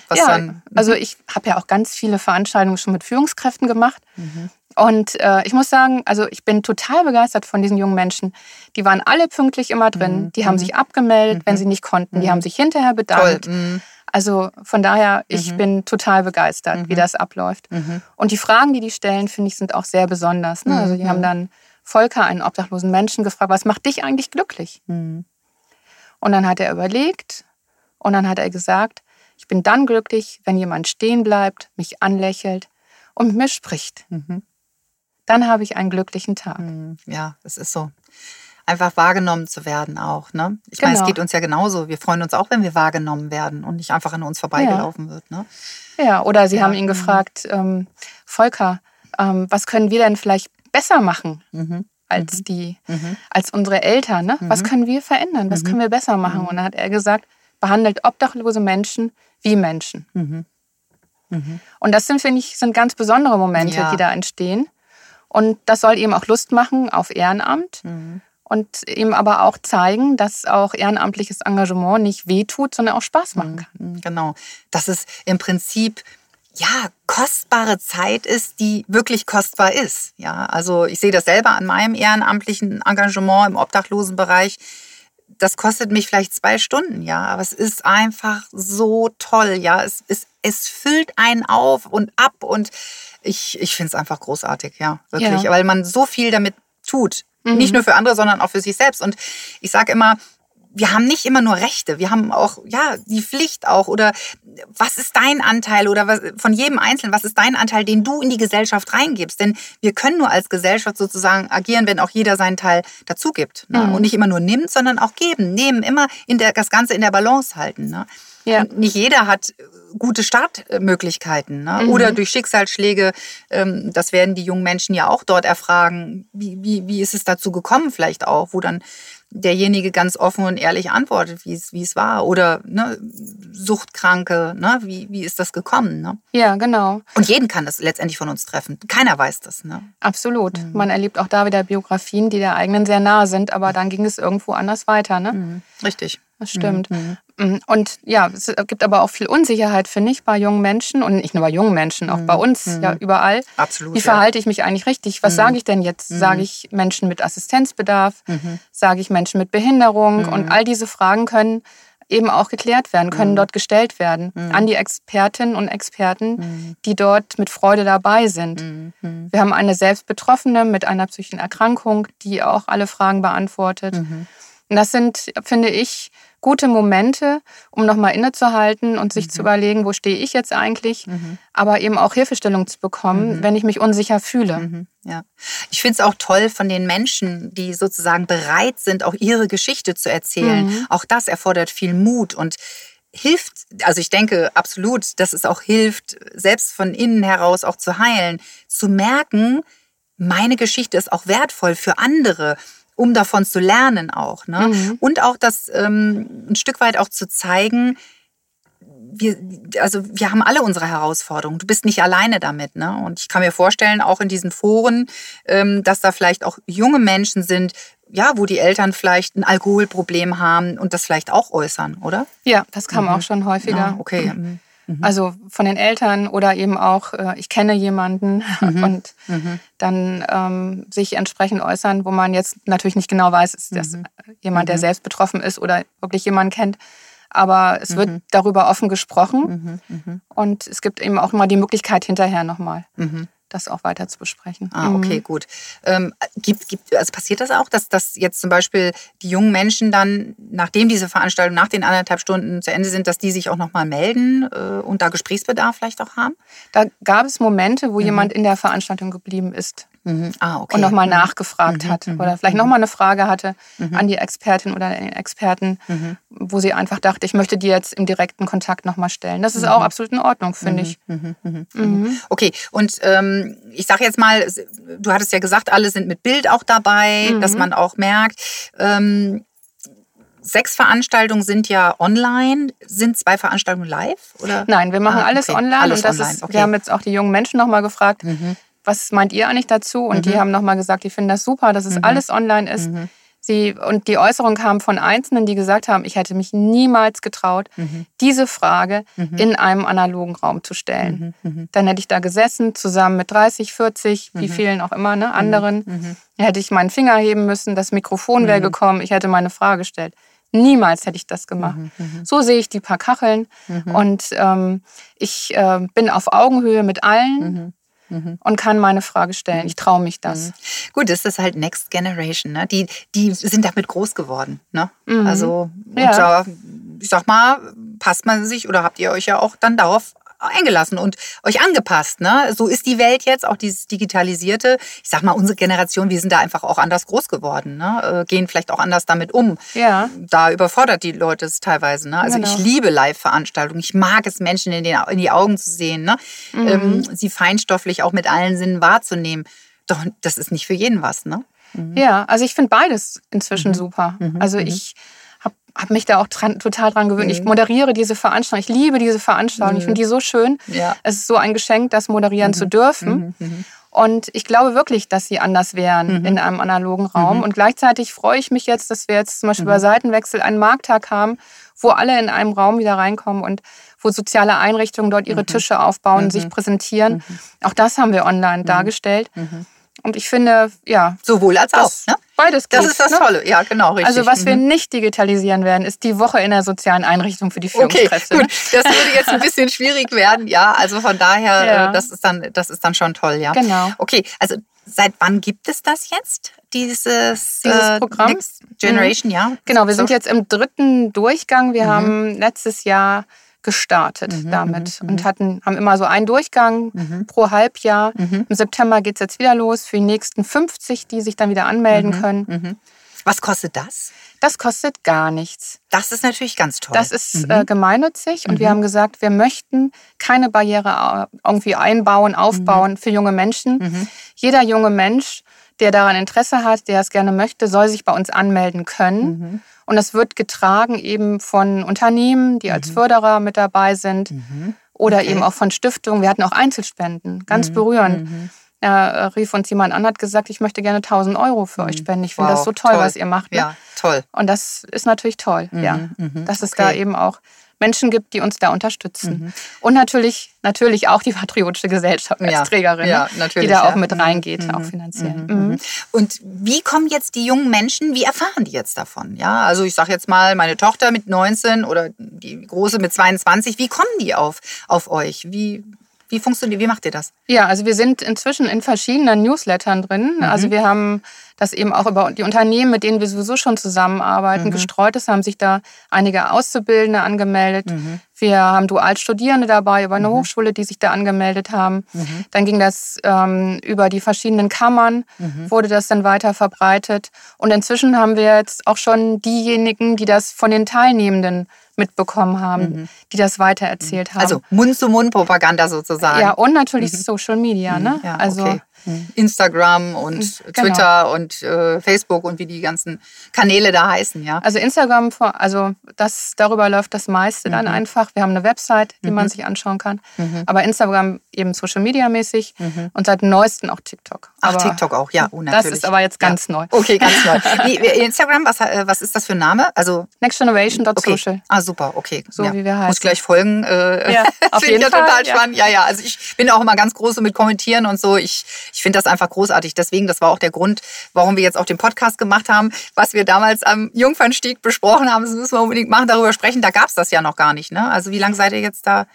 was ja, dann, also ich habe ja auch ganz viele Veranstaltungen schon mit Führungskräften gemacht. Mhm. Und äh, ich muss sagen, also ich bin total begeistert von diesen jungen Menschen. Die waren alle pünktlich immer drin. Mhm. Die haben mhm. sich abgemeldet, wenn mhm. sie nicht konnten. Die mhm. haben sich hinterher bedankt. Also von daher, ich bin total begeistert, wie das abläuft. Und die Fragen, die die stellen, finde ich, sind auch sehr besonders. Ne? Also die haben dann Volker, einen obdachlosen Menschen, gefragt, was macht dich eigentlich glücklich? Und dann hat er überlegt und dann hat er gesagt, ich bin dann glücklich, wenn jemand stehen bleibt, mich anlächelt und mit mir spricht. Mhm. Dann habe ich einen glücklichen Tag. Mhm. Ja, es ist so. Einfach wahrgenommen zu werden auch. Ne? Ich genau. meine, es geht uns ja genauso. Wir freuen uns auch, wenn wir wahrgenommen werden und nicht einfach an uns vorbeigelaufen ja. wird. Ne? Ja, oder Sie ja. haben ihn mhm. gefragt, ähm, Volker, ähm, was können wir denn vielleicht besser machen? Mhm als mhm. die, mhm. als unsere Eltern. Ne? Mhm. Was können wir verändern? Was mhm. können wir besser machen? Und dann hat er gesagt, behandelt obdachlose Menschen wie Menschen. Mhm. Mhm. Und das sind, finde ich, sind ganz besondere Momente, ja. die da entstehen. Und das soll eben auch Lust machen auf Ehrenamt mhm. und eben aber auch zeigen, dass auch ehrenamtliches Engagement nicht wehtut, sondern auch Spaß machen kann. Mhm. Genau. Dass es im Prinzip ja, kostbare Zeit ist, die wirklich kostbar ist. Ja, also ich sehe das selber an meinem ehrenamtlichen Engagement im Obdachlosenbereich das kostet mich vielleicht zwei Stunden, ja, aber es ist einfach so toll, ja. Es, es, es füllt einen auf und ab und ich, ich finde es einfach großartig, ja, wirklich, ja. weil man so viel damit tut. Mhm. Nicht nur für andere, sondern auch für sich selbst. Und ich sage immer, wir haben nicht immer nur Rechte, wir haben auch ja die Pflicht auch oder was ist dein Anteil oder was, von jedem Einzelnen, was ist dein Anteil, den du in die Gesellschaft reingibst? Denn wir können nur als Gesellschaft sozusagen agieren, wenn auch jeder seinen Teil dazu gibt ne? mhm. und nicht immer nur nimmt, sondern auch geben, nehmen, immer in der das Ganze in der Balance halten. Ne? Ja. Und nicht jeder hat gute Startmöglichkeiten ne? Mhm. oder durch Schicksalsschläge. Ähm, das werden die jungen Menschen ja auch dort erfragen. Wie, wie, wie ist es dazu gekommen, vielleicht auch, wo dann derjenige ganz offen und ehrlich antwortet, wie es, wie es war. Oder ne, Suchtkranke, ne? wie, wie ist das gekommen? Ne? Ja, genau. Und jeden kann das letztendlich von uns treffen. Keiner weiß das. Ne? Absolut. Mhm. Man erlebt auch da wieder Biografien, die der eigenen sehr nahe sind, aber dann ging es irgendwo anders weiter. Ne? Mhm. Richtig. Das stimmt. Mhm. Mhm. Und ja, es gibt aber auch viel Unsicherheit, finde ich, bei jungen Menschen und nicht nur bei jungen Menschen, auch mhm. bei uns mhm. ja überall. Absolut. Wie verhalte ich mich eigentlich richtig? Was mhm. sage ich denn jetzt? Mhm. Sage ich Menschen mit Assistenzbedarf? Mhm. Sage ich Menschen mit Behinderung? Und all diese Fragen können eben auch geklärt werden, können dort gestellt werden an die Expertinnen und Experten, die dort mit Freude dabei sind. Wir haben eine Selbstbetroffene mit einer psychischen Erkrankung, die auch alle Fragen beantwortet. Und das sind, finde ich, gute Momente, um nochmal innezuhalten und sich mhm. zu überlegen, wo stehe ich jetzt eigentlich, mhm. aber eben auch Hilfestellung zu bekommen, mhm. wenn ich mich unsicher fühle. Mhm. Ja. Ich finde es auch toll von den Menschen, die sozusagen bereit sind, auch ihre Geschichte zu erzählen. Mhm. Auch das erfordert viel Mut und hilft, also ich denke absolut, dass es auch hilft, selbst von innen heraus auch zu heilen, zu merken, meine Geschichte ist auch wertvoll für andere um davon zu lernen auch. Ne? Mhm. Und auch das ähm, ein Stück weit auch zu zeigen, wir, also wir haben alle unsere Herausforderungen. Du bist nicht alleine damit. Ne? Und ich kann mir vorstellen, auch in diesen Foren, ähm, dass da vielleicht auch junge Menschen sind, ja, wo die Eltern vielleicht ein Alkoholproblem haben und das vielleicht auch äußern, oder? Ja, das kam mhm. auch schon häufiger. Ja, okay. Mhm. Mhm. Also von den Eltern oder eben auch, äh, ich kenne jemanden mhm. und mhm. dann ähm, sich entsprechend äußern, wo man jetzt natürlich nicht genau weiß, ist das mhm. jemand, der mhm. selbst betroffen ist oder wirklich jemanden kennt. Aber es wird darüber offen gesprochen und es gibt eben auch mal die Möglichkeit hinterher nochmal das auch weiter zu besprechen. Ah, okay, mhm. gut. Ähm, gibt, gibt, also passiert das auch, dass, dass jetzt zum Beispiel die jungen Menschen dann, nachdem diese Veranstaltung nach den anderthalb Stunden zu Ende sind, dass die sich auch nochmal melden äh, und da Gesprächsbedarf vielleicht auch haben? Da gab es Momente, wo mhm. jemand in der Veranstaltung geblieben ist. Mhm. Ah, okay. und nochmal Mhm. nachgefragt Mhm, hat mhm, oder vielleicht nochmal eine Frage hatte Mhm. an die Expertin oder den Experten, Mhm. wo sie einfach dachte, ich möchte die jetzt im direkten Kontakt nochmal stellen. Das ist auch absolut in Ordnung, finde ich. Okay, und ähm, ich sage jetzt mal, du hattest ja gesagt, alle sind mit Bild auch dabei, dass man auch merkt. Ähm, sechs Veranstaltungen sind ja online. Sind zwei Veranstaltungen live? Oder? Nein, wir machen Ah, alles okay. online Alles und das online, ist, okay. wir haben jetzt auch die jungen Menschen nochmal gefragt, Mhm. Was meint ihr eigentlich dazu? Und die Mhm. haben nochmal gesagt, die finden das super, dass es Mhm. alles online ist. Mhm. Sie, und die Äußerung kam von Einzelnen, die gesagt haben, ich hätte mich niemals getraut, Mhm. diese Frage Mhm. in einem analogen Raum zu stellen. Mhm. Dann hätte ich da gesessen, zusammen mit 30, 40, wie vielen auch immer, ne, anderen. Dann hätte ich meinen Finger heben müssen, das Mikrofon wäre gekommen, ich hätte meine Frage gestellt. Niemals hätte ich das gemacht. Mhm. So sehe ich die paar Kacheln Mhm. und ähm, ich äh, bin auf Augenhöhe mit allen Mhm. Mhm. und kann meine Frage stellen. Ich traue mich das. Gut, das ist halt Next Generation, ne? Die, die sind damit groß geworden, ne? Mhm. Also, Ja. da, ich sag mal, passt man sich oder habt ihr euch ja auch dann darauf eingelassen und euch angepasst, ne? So ist die Welt jetzt, auch dieses Digitalisierte. Ich sag mal, unsere Generation, wir sind da einfach auch anders groß geworden, ne? Äh, Gehen vielleicht auch anders damit um. Ja, Da überfordert die Leute es teilweise. Ne? Also Genau. ich liebe Live-Veranstaltungen. Ich mag es, Menschen in, den, in die Augen zu sehen, ne? Mhm. ähm, sie feinstofflich auch mit allen Sinnen wahrzunehmen. Doch das ist nicht für jeden was, ne? ja. Also ich finde beides inzwischen Mhm. super. Mhm. Also Mhm. ich habe hab mich da auch dran, total dran gewöhnt. Ich Mhm. moderiere diese Veranstaltung. Ich liebe diese Veranstaltung. Ich Mhm. finde die so schön. Ja. Es ist so ein Geschenk, das moderieren zu dürfen. Mhm. Mhm. Und ich glaube wirklich, dass sie anders wären Mhm. in einem analogen Raum. Mhm. Und gleichzeitig freue ich mich jetzt, dass wir jetzt zum Beispiel Mhm. bei Seitenwechsel einen Markttag haben, wo alle in einem Raum wieder reinkommen und wo soziale Einrichtungen dort ihre Mhm. Tische aufbauen, Mhm. sich präsentieren. Auch das haben wir online dargestellt. Mhm. Und ich finde, ja, Sowohl als das, auch. Ne? beides Das geht, ist das ne? Tolle. Ja, genau, richtig. Also was wir Mhm. nicht digitalisieren werden, ist die Woche in der sozialen Einrichtung für die Okay, Führungskräfte. gut. ne? Das würde jetzt ein bisschen schwierig werden, ja. Also von daher, Ja. äh, das ist dann, das ist dann schon toll, ja. Genau. Okay, also seit wann gibt es das jetzt? Dieses, Dieses äh, Programm? Next Generation, ja. Genau, wir sind So- jetzt im dritten Durchgang. Wir Mhm. haben letztes Jahr gestartet Mhm, damit mhm, und hatten, haben immer so einen Durchgang Mhm. pro Halbjahr. Mhm. Im September geht es jetzt wieder los für die nächsten 50, die sich dann wieder anmelden Mhm, können. Mhm. Was kostet das? Das kostet gar nichts. Das ist natürlich ganz toll. Das ist Mhm. äh, gemeinnützig und wir Mhm. haben gesagt, wir möchten keine Barriere äh, irgendwie einbauen, aufbauen für junge Menschen. Mhm. Jeder junge Mensch, der daran Interesse hat, der es gerne möchte, soll sich bei uns anmelden können. Mhm. Und das wird getragen eben von Unternehmen, die als Förderer mit dabei sind Mhm. oder Okay. eben auch von Stiftungen. Wir hatten auch Einzelspenden, ganz Mhm. berührend. Mhm. Da äh, rief uns jemand an, hat gesagt, ich möchte gerne 1000 Euro für euch spenden. Ich finde Wow, das so toll, toll. was ihr macht. Ne? Ja, toll. Und das ist natürlich toll, Mhm, ja. mhm, Dass es okay. da eben auch Menschen gibt, die uns da unterstützen. Mhm. Und natürlich, natürlich auch die Patriotische Gesellschaft als Ja, Trägerin, ja, ne? die da auch mit Mhm, reingeht, mhm, auch finanziell. Mhm, Mhm. mhm. Und wie kommen jetzt die jungen Menschen, wie erfahren die jetzt davon? Ja, also ich sage jetzt mal, meine Tochter mit 19 oder die große mit 22, wie kommen die auf, auf euch? Wie, wie funktioniert, wie macht ihr das? Ja, also wir sind inzwischen in verschiedenen Newslettern drin. Also wir haben das eben auch über die Unternehmen, mit denen wir sowieso schon zusammenarbeiten, Mhm. gestreut ist, haben sich da einige Auszubildende angemeldet. Mhm. Wir haben Dualstudierende dabei über eine Hochschule, die sich da angemeldet haben. Mhm. Dann ging das ähm, über die verschiedenen Kammern, Mhm. wurde das dann weiter verbreitet. Und inzwischen haben wir jetzt auch schon diejenigen, die das von den Teilnehmenden mitbekommen haben, die das weitererzählt haben. Mhm. Also Mund-zu-Mund-Propaganda sozusagen. ja, und natürlich Social Media, ne? Mhm. Ja, also okay. Instagram und Genau. Twitter und äh, Facebook und wie die ganzen Kanäle da heißen, ja. Also Instagram, also das, darüber läuft das meiste dann Mhm. einfach. Wir haben eine Website, die man sich anschauen kann. Aber Instagram eben Social Media mäßig und seit neuestem auch TikTok. Mhm. Ach, aber TikTok auch, ja, oh, Das ist aber jetzt Ja. ganz neu. Okay, ganz neu. Wie, Instagram, was, äh, was ist das für ein Name? Also, okay. Nextgeneration.social. Ah, super, okay. So ja. wie wir Muss heißen. gleich folgen. Äh, Ja, auf finde ich jeden ja Fall, total ja. spannend. Ja, ja. Also ich bin auch immer ganz groß mit Kommentieren und so. Ich, ich finde das einfach großartig. Deswegen, das war auch der Grund, warum wir jetzt auch den Podcast gemacht haben. Was wir damals am Jungfernstieg besprochen haben, das müssen wir unbedingt machen, darüber sprechen. Da gab es das ja noch gar nicht. Ne? Also wie lange seid ihr jetzt da?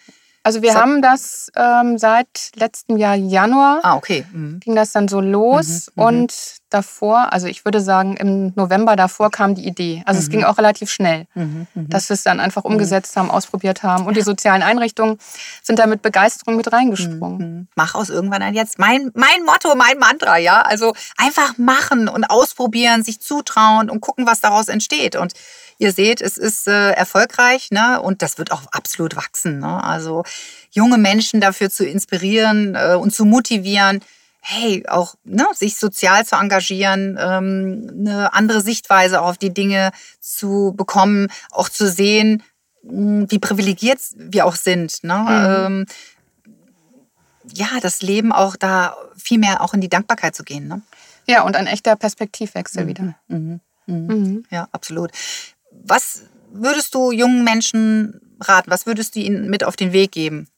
Also wir So- haben das ähm, seit letztem Jahr Januar Ah, okay. Mhm. ging das dann so los Mhm, mhm. und davor, also ich würde sagen, im November davor kam die Idee. Also mhm. es ging auch relativ schnell, Mhm, mhm. dass wir es dann einfach umgesetzt haben, ausprobiert haben. Und die sozialen Einrichtungen sind da mit Begeisterung mit reingesprungen. Mhm. Mach aus irgendwann ein Jetzt. Mein, mein Motto, mein Mantra, ja. Also einfach machen und ausprobieren, sich zutrauen und gucken, was daraus entsteht. Und ihr seht, es ist äh, erfolgreich, ne? Und das wird auch absolut wachsen. Ne? Also junge Menschen dafür zu inspirieren äh, und zu motivieren, hey, auch ne, sich sozial zu engagieren, ähm, eine andere Sichtweise auf die Dinge zu bekommen, auch zu sehen, mh, wie privilegiert wir auch sind. Ne? Ähm, ja, das Leben auch da viel mehr auch in die Dankbarkeit zu gehen. Ne? Ja, und ein echter Perspektivwechsel wieder. Mhm. Mhm. Mhm. Ja, absolut. Was würdest du jungen Menschen raten? Was würdest du ihnen mit auf den Weg geben?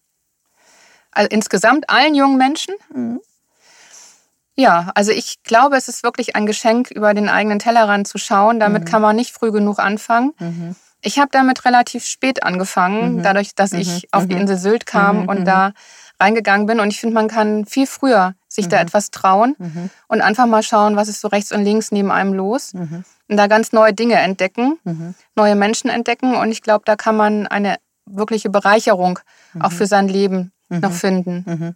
Also insgesamt allen jungen Menschen? Ja, also ich glaube, es ist wirklich ein Geschenk, über den eigenen Tellerrand zu schauen. Damit Mhm. kann man nicht früh genug anfangen. Mhm. Ich habe damit relativ spät angefangen, Mhm. dadurch, dass Mhm. ich auf die Mhm. Insel Sylt kam Mhm. und Mhm. da reingegangen bin. Und ich finde, man kann viel früher sich da Mhm. etwas trauen Mhm. und einfach mal schauen, was ist so rechts und links neben einem los. Mhm. Und da ganz neue Dinge entdecken, Mhm. neue Menschen entdecken. Und ich glaube, da kann man eine wirkliche Bereicherung auch für sein Leben noch finden.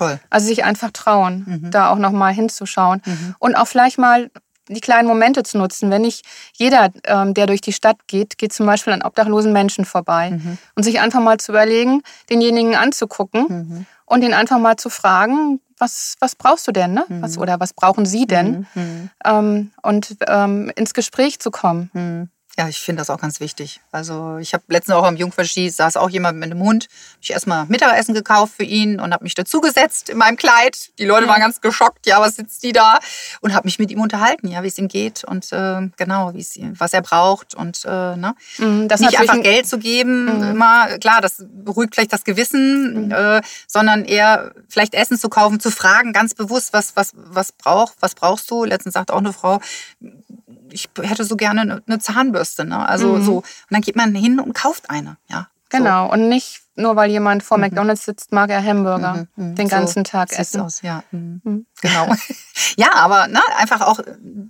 Mhm. Mhm. Toll. Also sich einfach trauen, Mhm. da auch noch mal hinzuschauen Mhm. und auch vielleicht mal die kleinen Momente zu nutzen. Wenn nicht jeder, ähm, der durch die Stadt geht, geht zum Beispiel an obdachlosen Menschen vorbei Mhm. und sich einfach mal zu überlegen, denjenigen anzugucken Mhm. und ihn einfach mal zu fragen, was, was brauchst du denn, ne? Was, oder was brauchen sie denn? Mhm. Ähm, und ähm, ins Gespräch zu kommen. Ja, ich finde das auch ganz wichtig. Also ich habe letztens auch am Jungverschieß, saß auch jemand mit einem Hund. Hab ich erstmal Mittagessen gekauft für ihn und habe mich dazugesetzt in meinem Kleid. Die Leute waren ganz geschockt, ja, was sitzt die da? Und habe mich mit ihm unterhalten, ja, wie es ihm geht und äh, genau, wie es ihm, was er braucht und äh, ne? Mhm, Das nicht einfach ein- Geld zu geben, Mhm. immer, klar, das beruhigt vielleicht das Gewissen, Mhm. äh, sondern eher vielleicht Essen zu kaufen, zu fragen, ganz bewusst, was, was, was braucht, was brauchst du? Letztens sagte auch eine Frau, ich hätte so gerne eine, eine Zahnbürste, ne? Also Mhm. so. Und dann geht man hin und kauft eine, ja. Genau. Und nicht nur, weil jemand vor McDonalds sitzt, mag er Hamburger Mhm, mhm. den So ganzen Tag Sieht's essen. aus, ja. Mhm. Mhm. Genau. ja, aber ne, einfach auch,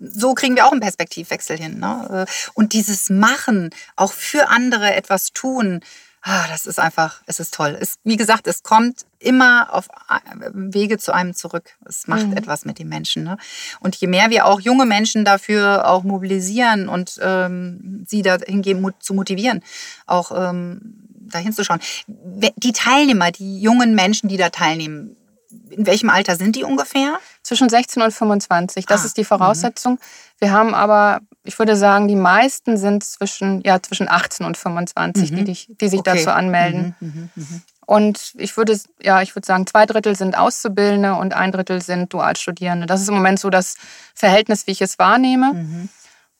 so kriegen wir auch einen Perspektivwechsel hin. Ne? Und dieses Machen, auch für andere etwas tun, das ist einfach, es ist toll. Es, wie gesagt, es kommt immer auf Wege zu einem zurück. Es macht Mhm. etwas mit den Menschen. Ne? Und je mehr wir auch junge Menschen dafür auch mobilisieren und ähm, sie dahingehend mot- zu motivieren, auch ähm, dahin zu schauen. Die Teilnehmer, die jungen Menschen, die da teilnehmen, in welchem Alter sind die ungefähr? Zwischen 16 und 25, das Ah, ist die Voraussetzung. Wir haben aber, ich würde sagen, die meisten sind zwischen, ja, zwischen 18 und 25, die, dich- die sich Okay. dazu anmelden. Mhm, mhm, mhm. Und ich würde, ja, ich würde sagen, zwei Drittel sind Auszubildende und ein Drittel sind Dualstudierende. Das ist im Moment so das Verhältnis, wie ich es wahrnehme. Mhm.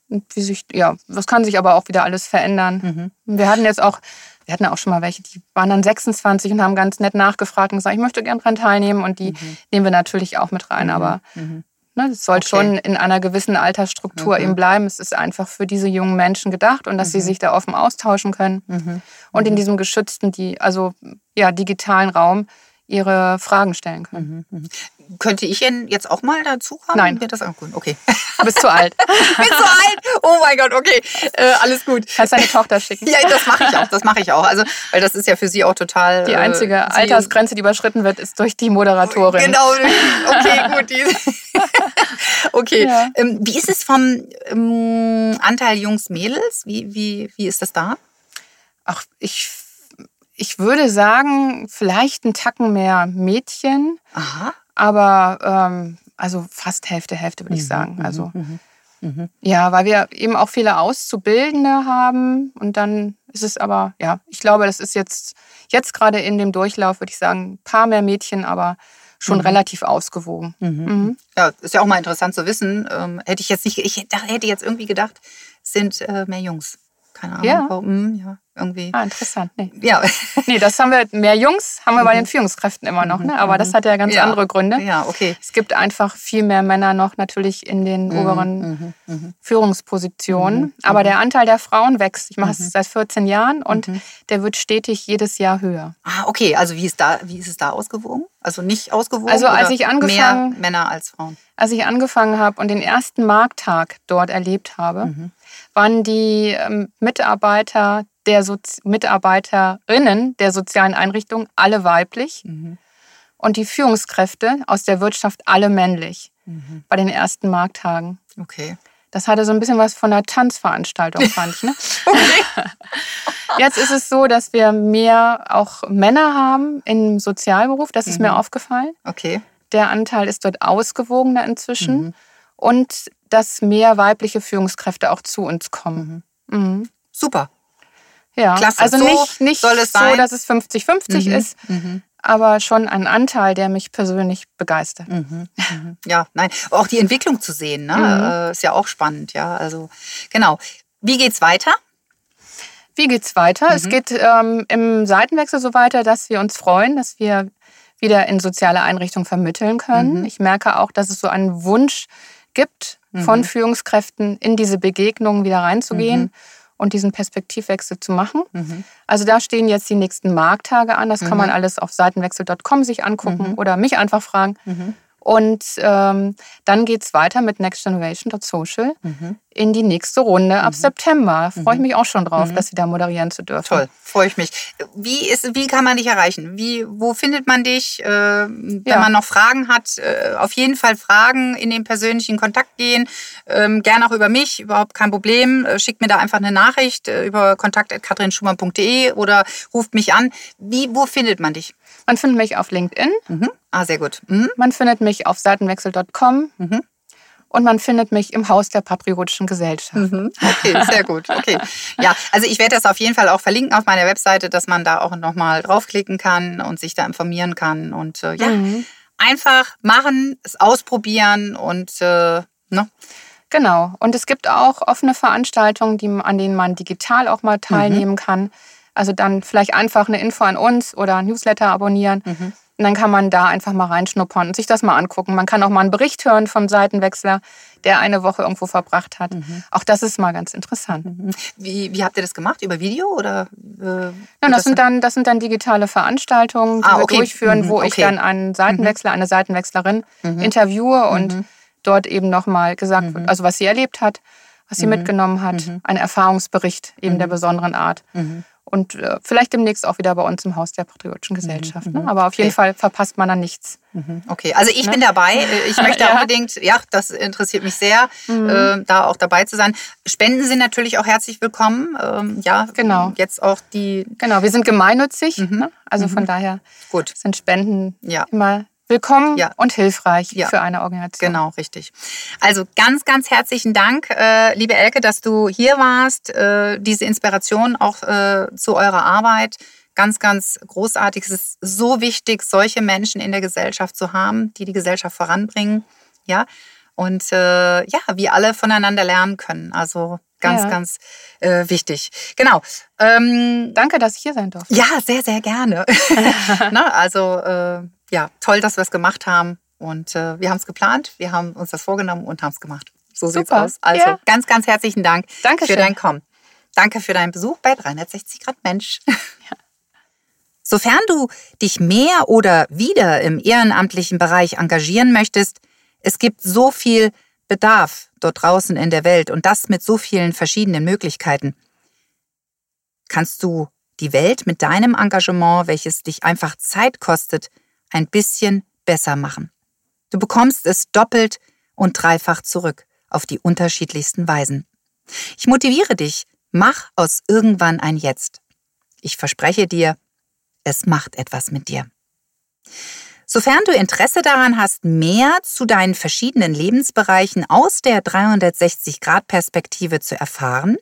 Und wie sich, ja, das kann sich aber auch wieder alles verändern. Mhm. Wir hatten jetzt auch, wir hatten auch schon mal welche, die waren dann 26 und haben ganz nett nachgefragt und gesagt, ich möchte gerne dran teilnehmen. Und die nehmen wir natürlich auch mit rein. Aber Mhm. Ne, es soll Okay. schon in einer gewissen Altersstruktur Mhm. eben bleiben. Es ist einfach für diese jungen Menschen gedacht und dass sie sich da offen austauschen können Mhm. und in diesem geschützten, die, also ja, digitalen Raum ihre Fragen stellen können. Mhm. Könnte ich jetzt auch mal dazukommen? Nein. Wird das angucken? Okay. Du bist zu alt. bin zu alt. Oh mein Gott, okay. Äh, alles gut. Kannst deine Tochter schicken. Ja, das mache ich auch. Das mache ich auch. Also, weil das ist ja für sie auch total. Die äh, einzige sie- Altersgrenze, die überschritten wird, ist durch die Moderatorin. Genau. Okay, gut. Die, okay. Ja. Ähm, wie ist es vom ähm, Anteil Jungs, Mädels? Wie, wie, wie ist das da? Ach, ich, ich würde sagen, vielleicht ein Tacken mehr Mädchen, Aha. aber ähm, also fast Hälfte, Hälfte würde ich sagen. Also ja, weil wir eben auch viele Auszubildende haben und dann ist es aber, ja, ich glaube, das ist jetzt, jetzt gerade in dem Durchlauf, würde ich sagen, ein paar mehr Mädchen, aber schon relativ ausgewogen. Mhm. Ja, ist ja auch mal interessant zu wissen. Ähm, hätte ich jetzt nicht, ich hätte jetzt irgendwie gedacht, es sind äh, mehr Jungs. Keine Ahnung. Ja. Warum, ja. Irgendwie. Ah, interessant. Nee. Ja. nee, das haben wir, mehr Jungs haben wir bei den Führungskräften immer noch, ne? aber das hat ja ganz Mhm. Ja. andere Gründe. Ja, okay. Es gibt einfach viel mehr Männer noch natürlich in den oberen Mhm. Führungspositionen. Aber der Anteil der Frauen wächst. Ich mache es seit 14 Jahren und der wird stetig jedes Jahr höher. Ah, okay. Also wie ist da, wie ist es da ausgewogen? Also nicht ausgewogen? Also als ich angefangen- mehr Männer als Frauen. Als ich angefangen habe und den ersten Markttag dort erlebt habe, Mhm. waren die ähm, Mitarbeiter der Sozi Mitarbeiterinnen der sozialen Einrichtungen alle weiblich Mhm. und die Führungskräfte aus der Wirtschaft alle männlich Mhm. bei den ersten Markttagen. Okay. Das hatte so ein bisschen was von einer Tanzveranstaltung, fand ich. Ne? Jetzt ist es so, dass wir mehr auch Männer haben im Sozialberuf. Das ist Mhm. mir aufgefallen. Okay. Der Anteil ist dort ausgewogener inzwischen. Mhm. Und dass mehr weibliche Führungskräfte auch zu uns kommen. Mhm. Super. Ja, Klasse. also So nicht, nicht soll es so, sein. dass es 50-50 Mhm. ist, Mhm. aber schon ein Anteil, der mich persönlich begeistert. Mhm. Mhm. Ja, nein. Auch die Entwicklung zu sehen, ne? Mhm. äh, ist ja auch spannend, ja. Also genau. Wie geht's weiter? Wie geht's weiter? Es Mhm. geht ähm, im Seitenwechsel so weiter, dass wir uns freuen, dass wir wieder in soziale Einrichtungen vermitteln können. Ich merke auch, dass es so einen Wunsch gibt von. Führungskräften, in diese Begegnungen wieder reinzugehen. Und diesen Perspektivwechsel zu machen. Mhm. Also da stehen jetzt die nächsten Markttage an. Das kann Mhm. man alles auf seitenwechsel.com sich angucken Mhm. oder mich einfach fragen. Mhm. Und ähm, dann geht es weiter mit nextgeneration.social Mhm. in die nächste Runde ab September. Freue ich Mhm. mich auch schon drauf, Mhm. dass Sie da moderieren zu dürfen. Toll, freue ich mich. Wie, ist, wie kann man dich erreichen? Wie, wo findet man dich? Äh, wenn Ja. man noch Fragen hat, äh, auf jeden Fall Fragen, in den persönlichen Kontakt gehen. Ähm, gerne auch über mich, überhaupt kein Problem. Äh, schickt mir da einfach eine Nachricht äh, über kontakt.katrinschumann.de oder ruft mich an. Wie, wo findet man dich? Man findet mich auf LinkedIn, Mhm. Ah, sehr gut. Mhm. man findet mich auf seitenwechsel.com Mhm. und man findet mich im Haus der Patriotischen Gesellschaft. Mhm. Okay, sehr gut. Okay. Ja, also ich werde das auf jeden Fall auch verlinken auf meiner Webseite, dass man da auch nochmal draufklicken kann und sich da informieren kann. Und äh, ja, Mhm. einfach machen, es ausprobieren und äh, ne? Genau. Und es gibt auch offene Veranstaltungen, die, an denen man digital auch mal teilnehmen kann. Also dann vielleicht einfach eine Info an uns oder ein Newsletter abonnieren. Mhm. Und dann kann man da einfach mal reinschnuppern und sich das mal angucken. Man kann auch mal einen Bericht hören vom Seitenwechsler, der eine Woche irgendwo verbracht hat. Mhm. Auch das ist mal ganz interessant. Wie, wie habt ihr das gemacht? Über Video oder? Äh, Ja, das, sind dann, das sind dann digitale Veranstaltungen, die Ah, wir okay. durchführen, Mhm, wo ich okay. dann einen Seitenwechsler, eine Seitenwechslerin Mhm. interviewe und Mhm. dort eben nochmal gesagt Mhm. wird, also was sie erlebt hat, was sie Mhm. mitgenommen hat, Mhm. ein Erfahrungsbericht eben Mhm. der besonderen Art. Mhm. Und äh, vielleicht demnächst auch wieder bei uns im Haus der Patriotischen Gesellschaft. Mhm. Ne? Aber auf jeden Okay. Fall verpasst man dann nichts. Mhm. Okay, also ich Ne? bin dabei. Äh, Ich möchte Ja. unbedingt, ja, das interessiert mich sehr, Mhm. äh, da auch dabei zu sein. Spenden sind natürlich auch herzlich willkommen. Ähm, ja, Genau. Jetzt auch die, Genau, wir sind gemeinnützig. Mhm. Ne? Also Mhm. von daher gut, sind Spenden ja. immer willkommen Ja. und hilfreich Ja. für eine Organisation. Genau, richtig. Also ganz, ganz herzlichen Dank, äh, liebe Elke, dass du hier warst. Äh, diese Inspiration auch äh, zu eurer Arbeit. Ganz, ganz großartig. Es ist so wichtig, solche Menschen in der Gesellschaft zu haben, die die Gesellschaft voranbringen. Ja. Und äh, ja, wir alle voneinander lernen können. Also ganz, Ja. ganz äh, wichtig. Genau. Ähm, Danke, dass ich hier sein durfte. ja, sehr, sehr gerne. Na, also äh, ja, toll, dass wir es gemacht haben. Und äh, wir haben es geplant, wir haben uns das vorgenommen und haben es gemacht. So sieht's Super. aus. Also Ja. ganz, ganz herzlichen Dank Dankeschön. für dein Kommen. Danke für deinen Besuch bei 360 Grad Mensch. Sofern du dich mehr oder wieder im ehrenamtlichen Bereich engagieren möchtest, es gibt so viel Bedarf dort draußen in der Welt und das mit so vielen verschiedenen Möglichkeiten. Kannst du die Welt mit deinem Engagement, welches dich einfach Zeit kostet, ein bisschen besser machen. Du bekommst es doppelt und dreifach zurück auf die unterschiedlichsten Weisen. Ich motiviere dich, mach aus irgendwann ein Jetzt. Ich verspreche dir, es macht etwas mit dir. Sofern du Interesse daran hast, mehr zu deinen verschiedenen Lebensbereichen aus der 360-Grad-Perspektive zu erfahren,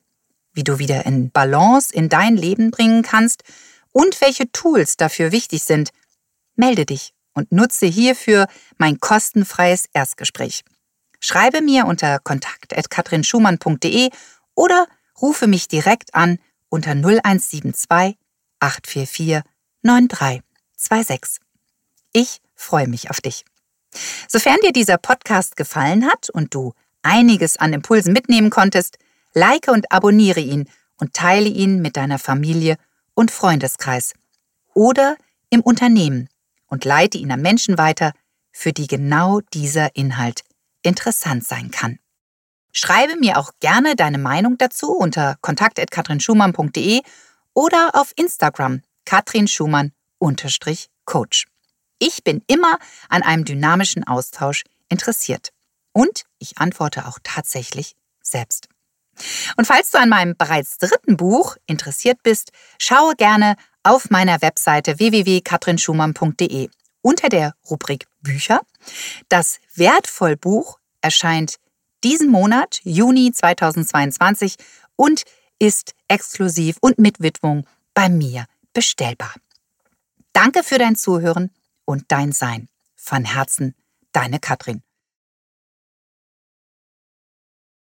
wie du wieder in Balance in dein Leben bringen kannst und welche Tools dafür wichtig sind, melde dich und nutze hierfür mein kostenfreies Erstgespräch. Schreibe mir unter kontakt.katrinschumann.de oder rufe mich direkt an unter 0172 844 9326. Ich freue mich auf dich. Sofern dir dieser Podcast gefallen hat und du einiges an Impulsen mitnehmen konntest, like und abonniere ihn und teile ihn mit deiner Familie und Freundeskreis oder im Unternehmen und leite ihn an Menschen weiter, für die genau dieser Inhalt interessant sein kann. Schreibe mir auch gerne deine Meinung dazu unter kontakt.katrinschumann.de oder auf Instagram katrinschumann-coach. Ich bin immer an einem dynamischen Austausch interessiert. Und ich antworte auch tatsächlich selbst. Und falls du an meinem bereits dritten Buch interessiert bist, schaue gerne auf meiner Webseite www.katrinschumann.de unter der Rubrik Bücher. Das Wertvollbuch erscheint diesen Monat, Juni 2022, und ist exklusiv und mit Widmung bei mir bestellbar. Danke für dein Zuhören und dein Sein. Von Herzen, deine Katrin.